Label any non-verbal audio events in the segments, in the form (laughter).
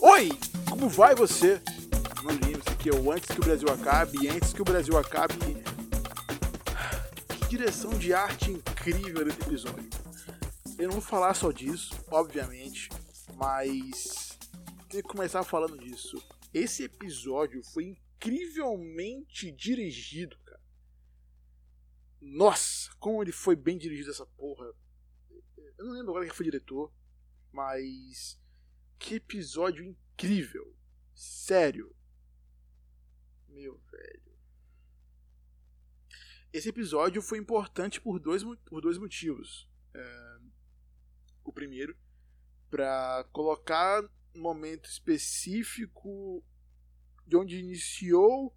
Oi, como vai você? Não lembre-se que eu antes que o Brasil acabe e antes que o Brasil acabe. Que direção de arte incrível desse episódio. Eu não vou falar só disso, obviamente, mas tenho que começar falando disso. Esse episódio foi incrivelmente dirigido, cara. Nossa, como ele foi bem dirigido essa porra. Eu não lembro agora quem foi diretor, mas que episódio incrível. Sério. Meu velho. Esse episódio foi importante por dois, por dois motivos. É, o primeiro, para colocar um momento específico de onde iniciou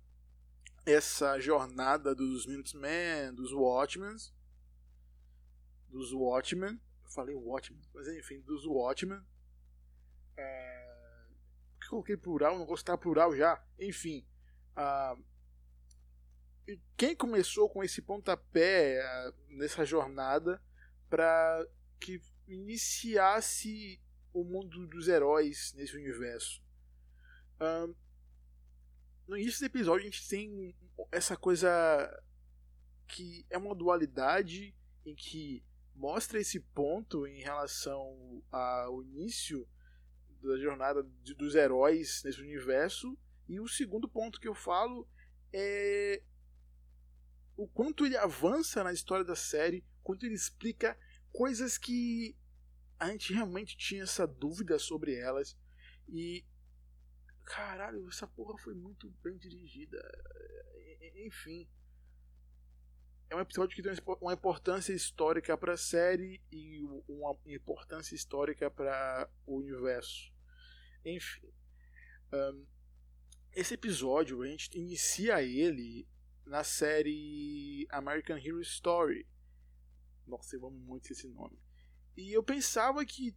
essa jornada dos Minutemen, dos Watchmen, dos Watchmen, eu falei Watchmen, mas enfim, dos Watchmen, é... Por que coloquei plural? Não gostar plural já. Enfim. Quem começou com esse pontapé nessa jornada para que iniciasse o mundo dos heróis nesse universo? no início do episódio a gente tem essa coisa que é uma dualidade em que mostra esse ponto em relação ao início da jornada de, dos heróis nesse universo. E o segundo ponto que eu falo é o quanto ele avança na história da série, quanto ele explica coisas que a gente realmente tinha essa dúvida sobre elas. E caralho, essa porra foi muito bem dirigida. Enfim é um episódio que tem uma importância histórica para a série e uma importância histórica para o universo. Enfim, um, esse episódio a gente inicia ele na série American Hero Story. Nossa, eu amo muito esse nome. E eu pensava que,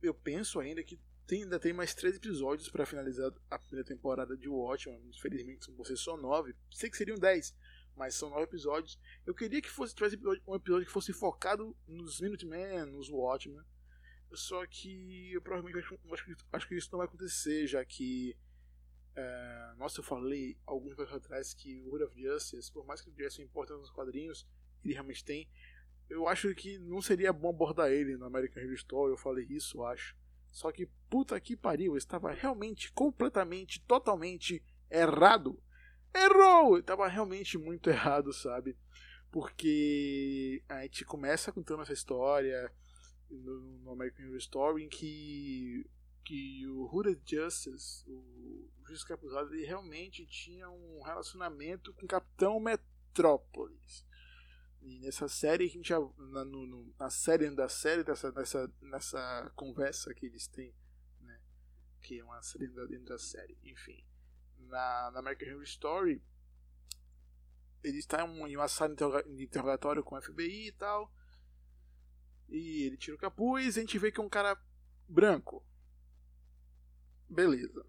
eu penso ainda que tem, ainda tem mais três episódios para finalizar a primeira temporada de Watchmen. Infelizmente vão ser só nove. Sei que seriam dez mas são nove episódios. Eu queria que fosse tivesse um episódio que fosse focado nos Minutemen, nos Watchmen. Só que eu provavelmente acho, acho, acho que isso não vai acontecer, já que. É, nossa, eu falei alguns anos atrás que o Hood of Justice, por mais que ele tivesse importância nos quadrinhos, ele realmente tem. Eu acho que não seria bom abordar ele no American Hero Story, eu falei isso, eu acho. Só que, puta que pariu, eu estava realmente, completamente, totalmente errado errou! Tava realmente muito (laughs) errado, sabe? Porque a gente começa contando essa história no, no American Horror Story em que, que o Hooded Justice, o, Juiz Capuzado, ele realmente tinha um relacionamento com o Capitão Metrópolis. E nessa série, a gente, na, no, na série da série, dessa, nessa, nessa conversa que eles têm, né? Que é uma série dentro da série, enfim na, na American Horror Story, ele está em uma sala de interrogatório com o FBI e tal. E ele tira o capuz e a gente vê que é um cara branco. Beleza.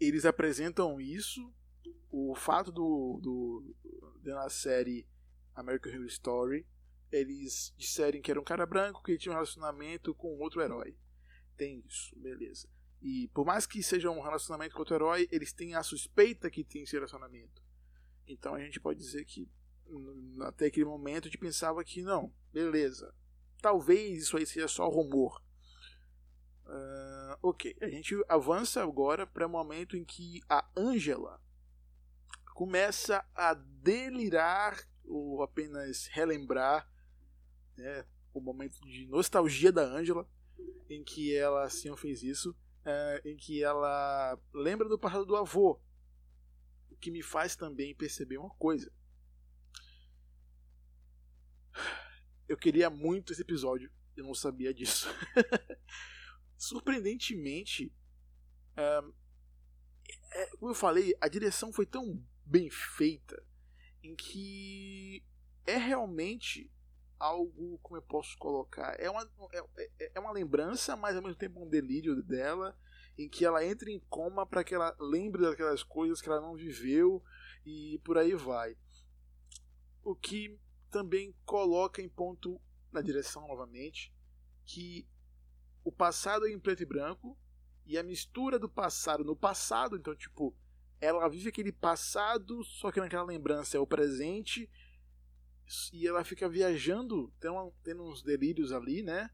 Eles apresentam isso. O fato do, do da série American Horror Story, eles disserem que era um cara branco que tinha um relacionamento com outro herói. Tem isso, beleza. E por mais que seja um relacionamento com outro herói, eles têm a suspeita que tem esse relacionamento. Então a gente pode dizer que até aquele momento a gente pensava que não, beleza. Talvez isso aí seja só rumor. Uh, ok, a gente avança agora para o momento em que a Angela começa a delirar ou apenas relembrar né, o momento de nostalgia da Angela, em que ela assim fez isso é, em que ela lembra do passado do avô. O que me faz também perceber uma coisa. Eu queria muito esse episódio, eu não sabia disso. (laughs) Surpreendentemente, é, é, como eu falei, a direção foi tão bem feita em que é realmente algo, como eu posso colocar, é uma, é, é, é uma lembrança, mas ao mesmo tempo um delírio dela, em que ela entra em coma para que ela lembre daquelas coisas que ela não viveu e por aí vai. O que também coloca em ponto na direção novamente que o passado é em preto e branco e a mistura do passado no passado, então tipo, ela vive aquele passado, só que naquela lembrança é o presente, e ela fica viajando, tendo, tendo uns delírios ali, né?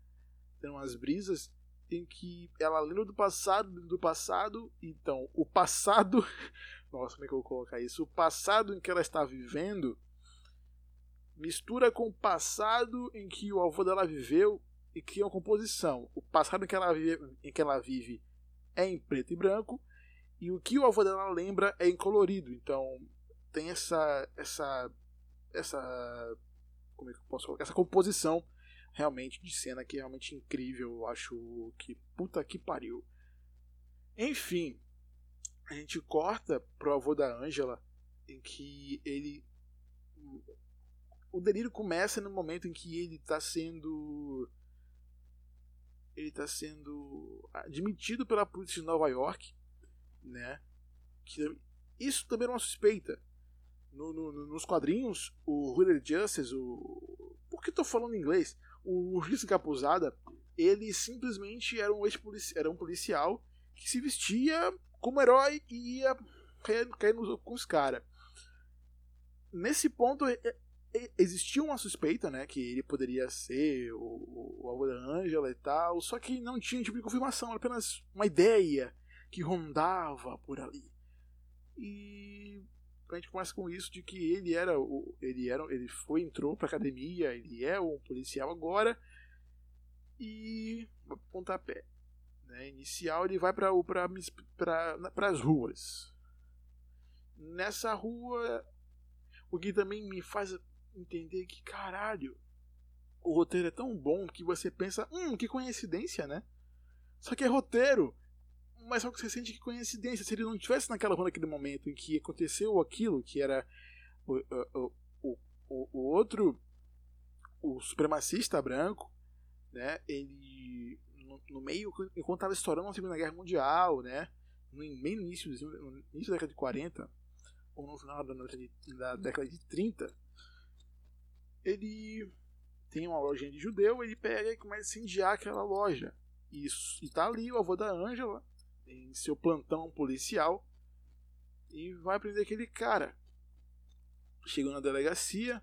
Tendo umas brisas, em que ela lembra do passado, do passado, então o passado, (laughs) nossa, como é que eu vou colocar isso? O passado em que ela está vivendo mistura com o passado em que o avô dela viveu e cria uma composição. O passado em que ela vive, em que ela vive é em preto e branco e o que o avô dela lembra é em colorido. Então tem essa essa essa como é que eu posso colocar? essa composição realmente de cena que é realmente incrível. Eu acho que puta que pariu. Enfim, a gente corta pro avô da Angela em que ele o delírio começa no momento em que ele está sendo ele está sendo admitido pela polícia de Nova York, né? Que isso também era uma suspeita. No, no, nos quadrinhos, o Wheeler Justice, o por que estou falando inglês? O Justiça Encapuzada, ele simplesmente era um ex-policial, era um policial que se vestia como herói e ia cair, cair com os caras. Nesse ponto, existia uma suspeita, né, que ele poderia ser o, o avô da Angela e tal, só que não tinha tipo de confirmação, era apenas uma ideia que rondava por ali. E a gente começa com isso de que ele era o ele era ele foi entrou para academia, ele é um policial agora e pontapé, né, inicial ele vai para para para as ruas. Nessa rua o que também me faz entender que, caralho, o roteiro é tão bom que você pensa, hum, que coincidência, né? Só que é roteiro. Mas só que você sente que coincidência. Se ele não tivesse naquela rua naquele momento em que aconteceu aquilo, que era o, o, o, o outro, o supremacista branco, né? Ele, no, no meio, enquanto estava estourando a Segunda Guerra Mundial, né? No início, no início da década de 40, ou no final da da década de 30, ele tem uma lojinha de judeu, ele pega e começa a incendiar aquela loja. Isso, e tá ali o avô da Ângela, em seu plantão policial, e vai prender aquele cara. Chegando na delegacia,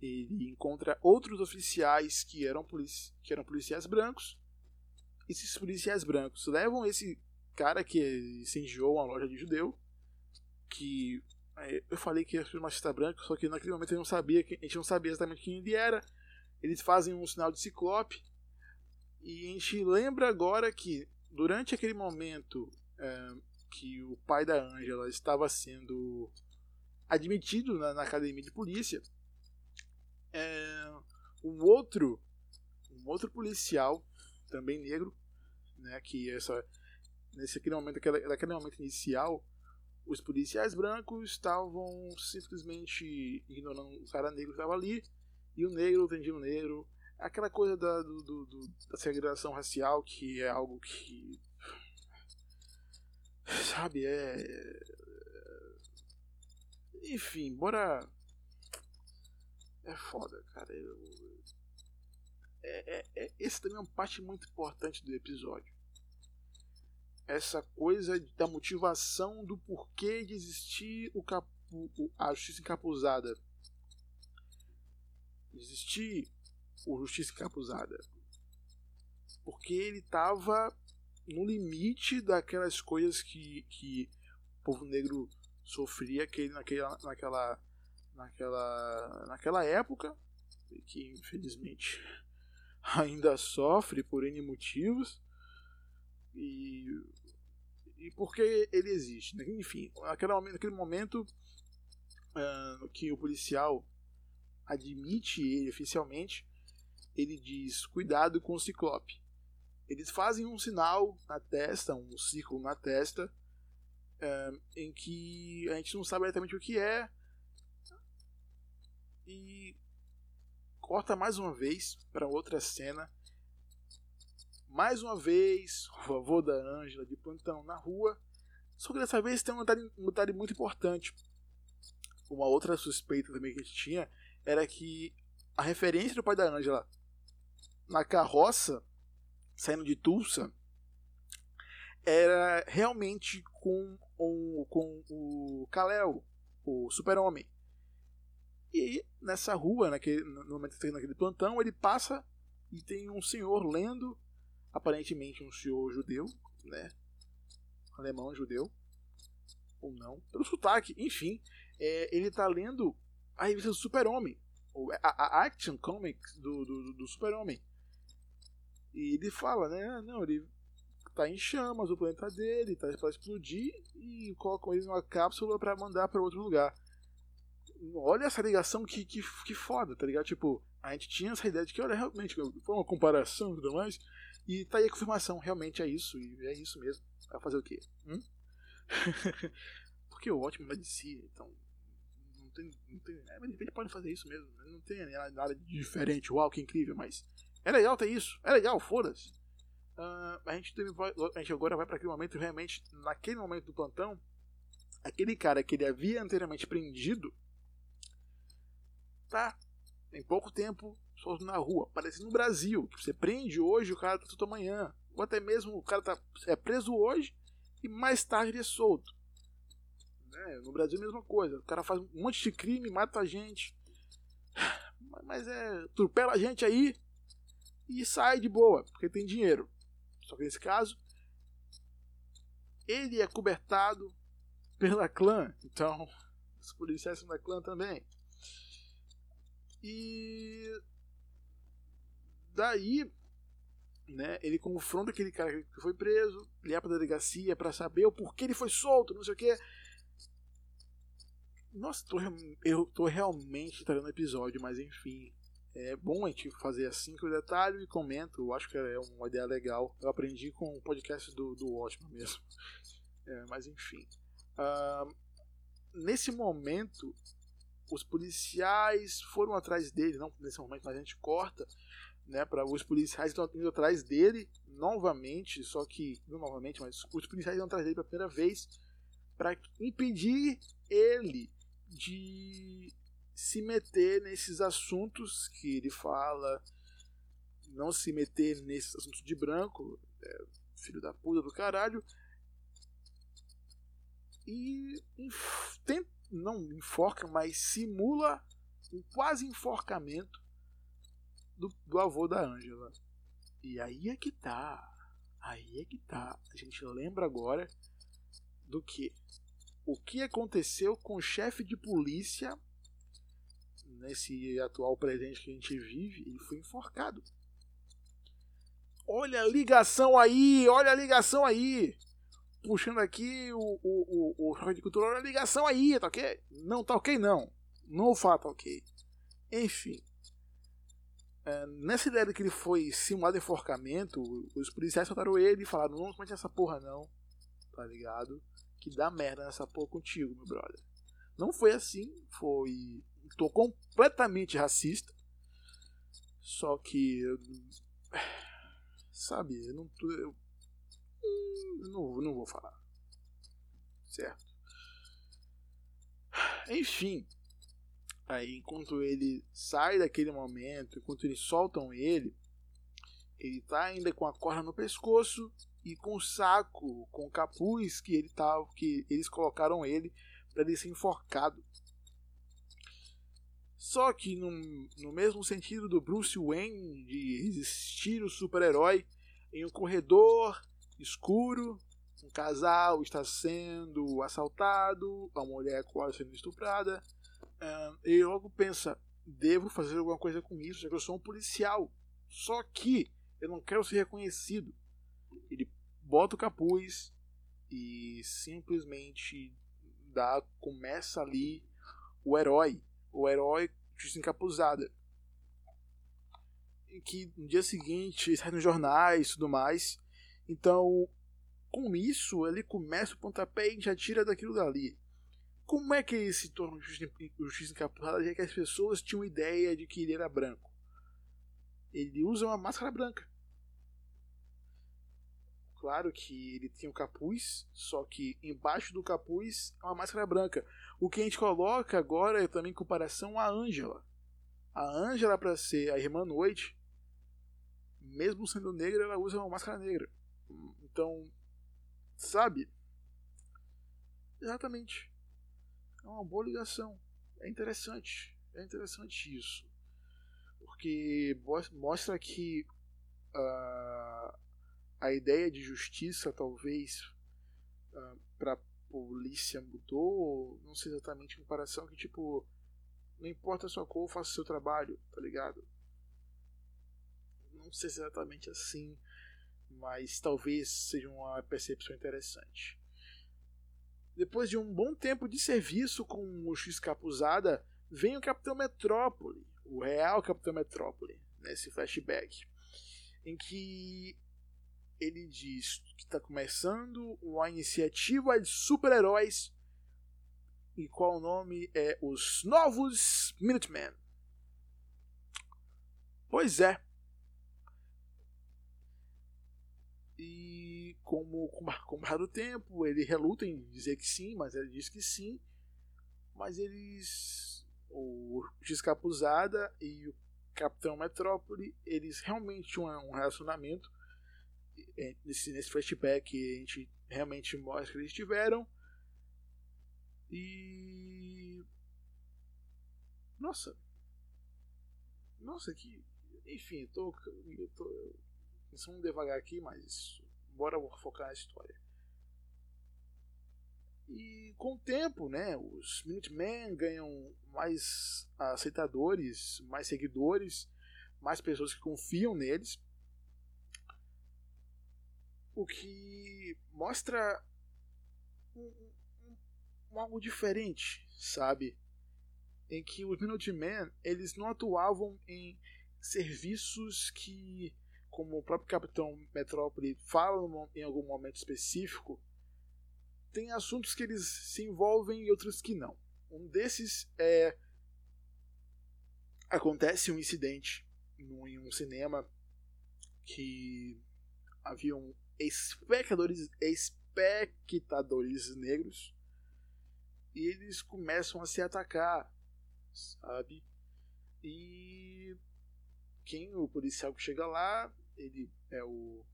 ele encontra outros oficiais que eram, polici que eram policiais brancos. Esses policiais brancos levam esse cara que incendiou uma loja de judeu, que eu falei que ia ser machista branco, só que naquele momento não sabia, a gente não sabia exatamente quem ele era. Eles fazem um sinal de ciclope. E a gente lembra agora que durante aquele momento é, que o pai da Angela estava sendo admitido na, na academia de polícia, é, um outro um outro policial também negro, né, que essa nesse aquele momento aquele, naquele momento inicial os policiais brancos estavam simplesmente ignorando o cara negro que estava ali e o negro atendindo o negro. Aquela coisa da, do, do, da segregação racial que é algo que. Sabe, é. Enfim, bora. É foda, cara. Eu... É, é, é, esse também é uma parte muito importante do episódio essa coisa da motivação do porquê de existir o capu, a justiça encapuzada. Existir o justiça encapuzada. Porque ele estava no limite daquelas coisas que, que o povo negro sofria aquele, naquela, naquela, naquela, naquela época, que infelizmente (laughs) ainda sofre por N motivos. E e por que ele existe. Né? Enfim, naquele momento, naquele momento uh, que o policial admite ele oficialmente, ele diz: cuidado com o ciclope. Eles fazem um sinal na testa, um círculo na testa, uh, em que a gente não sabe exatamente o que é. E corta mais uma vez para outra cena mais uma vez, o avô da Ângela de plantão na rua. Só que dessa vez tem um detalhe, um detalhe muito importante. Uma outra suspeita também que a gente tinha era que a referência do pai da Ângela na carroça, saindo de Tulsa, era realmente com o, com o Kal-El, o super-homem. E nessa rua, naquele, no momento que naquele plantão, ele passa e tem um senhor lendo, aparentemente um senhor judeu, né? Alemão judeu, ou não, pelo sotaque, enfim, é, ele está lendo a revista do Super-Homem, a, a, Action Comics do, do, do Super-Homem. E ele fala, né? Ah, não, ele tá em chamas o planeta dele, tá para explodir e colocam ele numa cápsula para mandar para outro lugar. Olha essa ligação que, que, que foda, tá ligado? Tipo, a gente tinha essa ideia de que, olha, realmente, foi uma comparação e tudo mais, e tá aí a confirmação, realmente é isso, e é isso mesmo. Vai fazer o quê? Hum? (laughs) Porque o ótimo é de si, então. Não tem. Não tem é, mas de pode fazer isso mesmo. Não tem nada de diferente, uau, que incrível, mas. É legal ter isso, é legal, foda-se. Uh, a, gente teve, a gente agora vai para aquele momento, realmente, naquele momento do plantão, aquele cara que ele havia anteriormente prendido, tá em pouco tempo solto na rua. Parece no Brasil, que você prende hoje, o cara tá tudo amanhã. Ou até mesmo o cara tá, é preso hoje e mais tarde ele é solto. Né? No Brasil é a mesma coisa. O cara faz um monte de crime, mata a gente. (sighs) Mas é. Atropela a gente aí e sai de boa, porque tem dinheiro. Só que nesse caso, ele é cobertado pela clã. Então, (laughs) os policiais são da clã também. E daí, né, ele confronta aquele cara que foi preso, liga pra delegacia para saber o porquê ele foi solto, não sei o que. Nossa, tô, eu tô realmente trazendo episódio, mas enfim, é bom a gente fazer assim que eu detalho e comento. Eu acho que é uma ideia legal. Eu aprendi com o podcast do, do mesmo. É, mas enfim. Uh, nesse momento, os policiais foram atrás dele. Não nesse momento, mas a gente corta. Né, para os policiais estão indo atrás dele novamente. Só que, não novamente, mas os policiais estão atrás dele pela primeira vez para impedir ele de se meter nesses assuntos que ele fala, não se meter nesses assuntos de branco, é, filho da puta do caralho, e tem, não enforca, mas simula um quase enforcamento do, do avô da Ângela. E aí é que tá. Aí é que tá. A gente lembra agora do que? O que aconteceu com o chefe de polícia nesse atual presente que a gente vive, ele foi enforcado. Olha a ligação aí, olha a ligação aí. Puxando aqui o, o, o, o de cultura, olha a ligação aí, tá ok? Não, tá ok não. Não fato tá ok. Enfim. É, nessa ideia de que ele foi simulado enforcamento, os policiais soltaram ele e falaram: Não comete essa porra não. Tá ligado? Que dá merda nessa porra contigo, meu brother. Não foi assim, foi tô completamente racista. Só que. Sabe, eu não tô. Eu, eu não, não vou falar. Certo? Enfim. Aí, enquanto ele sai daquele momento, enquanto eles soltam ele, ele tá ainda com a corda no pescoço e com o saco, com o capuz que ele tava, que eles colocaram ele para ele ser enforcado. Só que no, no mesmo sentido do Bruce Wayne de resistir o super-herói em um corredor escuro, um casal está sendo assaltado, a mulher quase sendo estuprada. Uh, ele logo pensa: devo fazer alguma coisa com isso, já que eu sou um policial. Só que eu não quero ser reconhecido. Ele bota o capuz e simplesmente dá, começa ali o herói o herói desencapuzada. E que no dia seguinte sai nos jornais e tudo mais. Então, com isso, ele começa o pontapé e já tira daquilo dali. Como é que ele se torna justiça encapuzada? Já que as pessoas tinham ideia de que ele era branco. Ele usa uma máscara branca. Claro que ele tem um capuz, só que embaixo do capuz é uma máscara branca. O que a gente coloca agora é também em comparação à Ângela. A Ângela, para ser a Irmã Noite, mesmo sendo negra, ela usa uma máscara negra. Então, Sabe? Exatamente. É uma boa ligação. É interessante. É interessante isso. Porque mostra que uh, a ideia de justiça talvez uh, ah, para polícia mudou, não sei exatamente em comparação que tipo não importa a sua cor, faça o seu trabalho, tá ligado? Não sei se é exatamente assim, mas talvez seja uma percepção interessante. Depois de um bom tempo de serviço com o X Capuzada, vem o Capitão Metrópole, o real Capitão Metrópole, nesse flashback, em que ele diz que está começando uma iniciativa de super-heróis e qual o nome é Os Novos Minutemen. Pois é. E como com (laughs) o tempo, ele reluta em dizer que sim, mas ele diz que sim. Mas eles. O Descapuzada e o Capitão Metrópole, eles realmente tinham um relacionamento nesse, nesse flashback a gente realmente mostra que eles tiveram. E. Nossa. Nossa, que. Enfim, tô. Eu tô. Vamos devagar aqui, mas. Bora focar na história. E com o tempo, né, os Minutemen ganham mais aceitadores, mais seguidores, mais pessoas que confiam neles o que mostra um, um, um, algo diferente, sabe? Em que os Minutemen eles não atuavam em serviços que, como o próprio Capitão Metrópole fala em algum momento específico, tem assuntos que eles se envolvem e outros que não. Um desses é acontece um incidente em um cinema que havia um espectadores, espectadores negros e eles começam a se atacar, sabe? E quem o policial que chega lá, ele é o,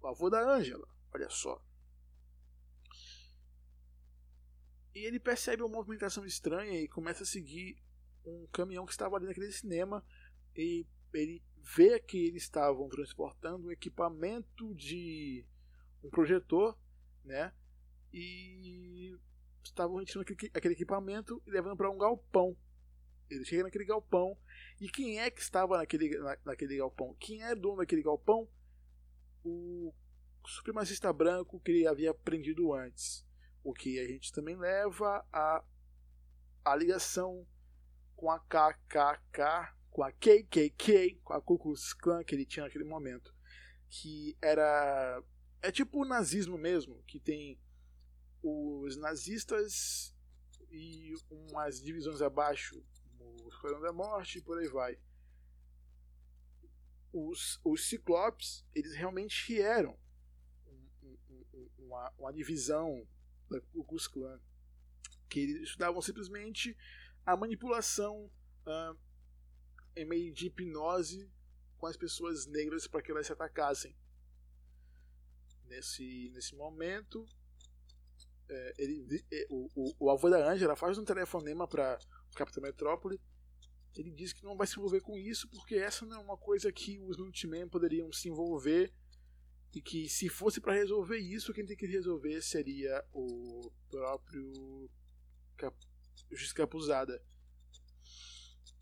o avô da Ângela, olha só. E ele percebe uma movimentação estranha e começa a seguir um caminhão que estava ali naquele cinema e ele vê que eles estavam transportando um equipamento de um projetor, né? E estavam retirando aquele, equipamento e levando para um galpão. Ele chega naquele galpão e quem é que estava naquele, na, naquele galpão? Quem é dono daquele galpão? O supremacista branco que ele havia prendido antes. O que a gente também leva a, a ligação com a KKK, com a KKK, com a Ku Klux Klan que ele tinha naquele momento. Que era é tipo o nazismo mesmo, que tem os nazistas e umas divisões abaixo, o Esquadrão da Morte e por aí vai. Os, os Ciclopes, eles realmente eram um, um, uma, uma, divisão da Ku Klux Klan, que eles estudavam simplesmente a manipulação uh, em meio de hipnose com as pessoas negras para que elas se atacassem nesse, nesse momento, é, ele, é, o, o, o, avô da Angela faz um telefonema para o Capitão Metrópole. Ele diz que não vai se envolver com isso porque essa não é uma coisa que os Minutemen poderiam se envolver e que se fosse para resolver isso, quem tem que resolver seria o próprio Cap... Juiz Capuzada.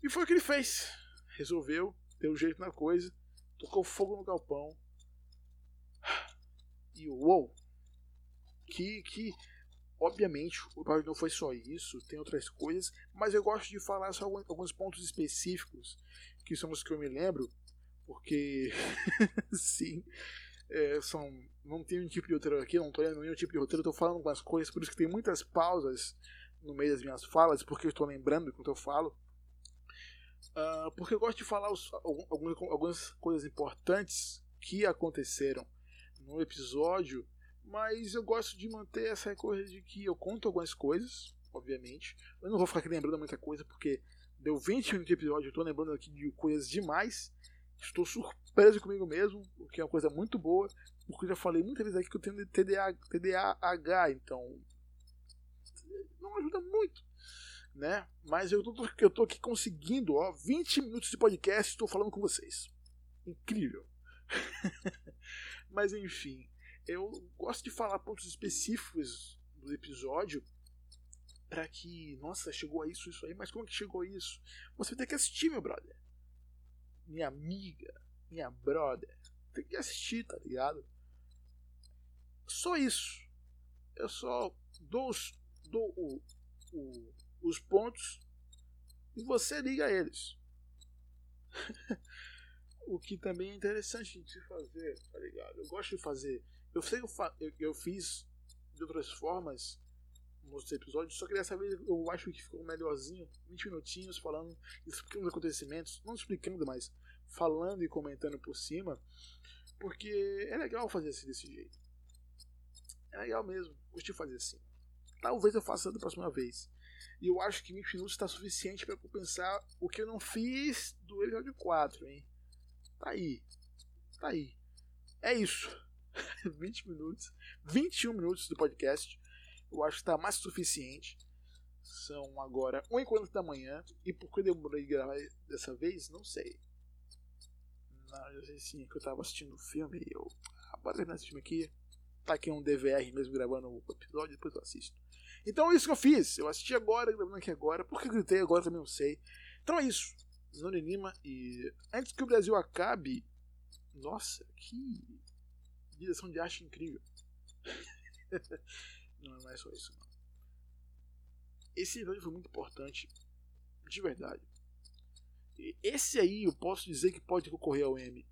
E foi o que ele fez. Resolveu, deu jeito na coisa, tocou fogo no galpão e! Que, que obviamente o episódio não foi só isso, tem outras coisas, mas eu gosto de falar só alguns pontos específicos, que são os que eu me lembro, porque (laughs) sim, é, são, não tem um tipo de roteiro aqui, não tô lendo nenhum tipo de roteiro, estou falando algumas coisas, por isso que tem muitas pausas no meio das minhas falas, porque eu estou lembrando enquanto eu falo. Uh, porque eu gosto de falar os, algumas, algumas coisas importantes que aconteceram no episódio, mas eu gosto de manter essa coisa de que eu conto algumas coisas, obviamente. Eu não vou ficar aqui lembrando muita coisa, porque deu 20 minutos de episódio, eu tô lembrando aqui de coisas demais. Estou sur preso comigo mesmo, o que é uma coisa muito boa, porque eu já falei muitas vezes aqui que eu tenho TDA, TDAH, então não ajuda muito, né? Mas eu tô, eu tô aqui conseguindo, ó, 20 minutos de podcast, estou falando com vocês. Incrível. (laughs) Mas enfim, eu gosto de falar pontos específicos do episódio para que, nossa, chegou a isso, isso aí, mas como que chegou a isso? Você ter que assistir, meu brother. Minha amiga, minha brother. Tem que assistir, tá ligado? Só isso. Eu só dou os, dou o, o, os pontos e você liga eles. (laughs) o que também é interessante de se fazer, tá ligado? Eu gosto de fazer. Eu sei eu, eu, fiz de outras formas nos episódios, só que dessa vez eu acho que ficou melhorzinho. 20 minutinhos falando, explicando os acontecimentos, não explicando, mas falando e comentando por cima, porque é legal fazer assim desse jeito. É legal mesmo, gostei de fazer assim. Talvez eu faça da próxima vez. E eu acho que 20 minutos está suficiente para compensar o que eu não fiz do episódio 4, hein? Tá aí. Tá aí. É isso. (laughs) 20 minutos. 21 minutos do podcast. Eu acho que está mais suficiente. São agora 1h40 da manhã. E por que eu demorei gravar dessa vez? Não sei. Não, eu sei sim, que eu tava assistindo o filme e eu. Ah, bora terminar esse filme aqui. Tá aqui um DVR mesmo gravando o episódio, depois eu assisto. Então é isso que eu fiz. Eu assisti agora, gravando aqui agora. Por que gritei agora também não sei. Então é isso. Zone Lima e. Antes que o Brasil acabe. Nossa, que direção de arte incrível. (laughs) não, é só isso. Não. Esse episódio foi muito importante. De verdade. Esse aí eu posso dizer que pode concorrer ao M.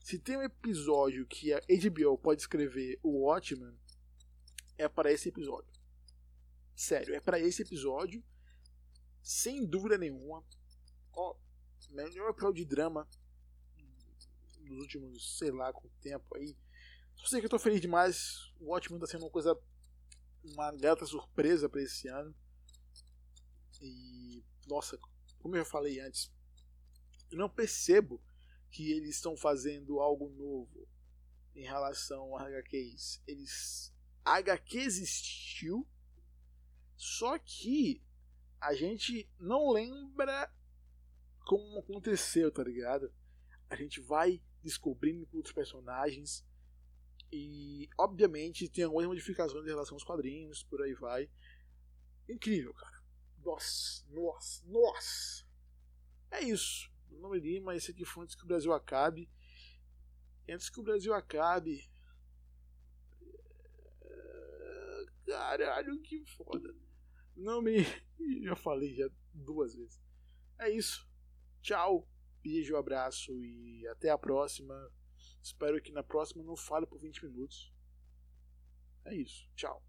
Se tem um episódio que a HBO pode escrever o Watchmen, é para esse episódio. Sério, é para esse episódio, sem dúvida nenhuma. Ó, melhor episódio de drama nos últimos, sei lá, com o tempo aí. Só sei que eu tô feliz demais. O Watchmen tá sendo uma coisa, uma grata surpresa para esse ano. E, nossa, como eu falei antes, eu não percebo que eles estão fazendo algo novo em relação a HQs. Eles. A HQ existiu, só que a gente não lembra como aconteceu, tá ligado? A gente vai descobrindo com outros personagens e, obviamente, tem algumas modificações em relação aos quadrinhos, por aí vai. Incrível, cara. Nossa, nossa, nossa. É isso. Meu nome é Lima, esse aqui foi antes que o Brasil acabe. Antes que o Brasil acabe. É, caralho, que foda. Não me. (laughs) Já falei já duas vezes. É isso. Tchau. Beijo, abraço e até a próxima. Espero que na próxima não fale por 20 minutos. É isso. Tchau.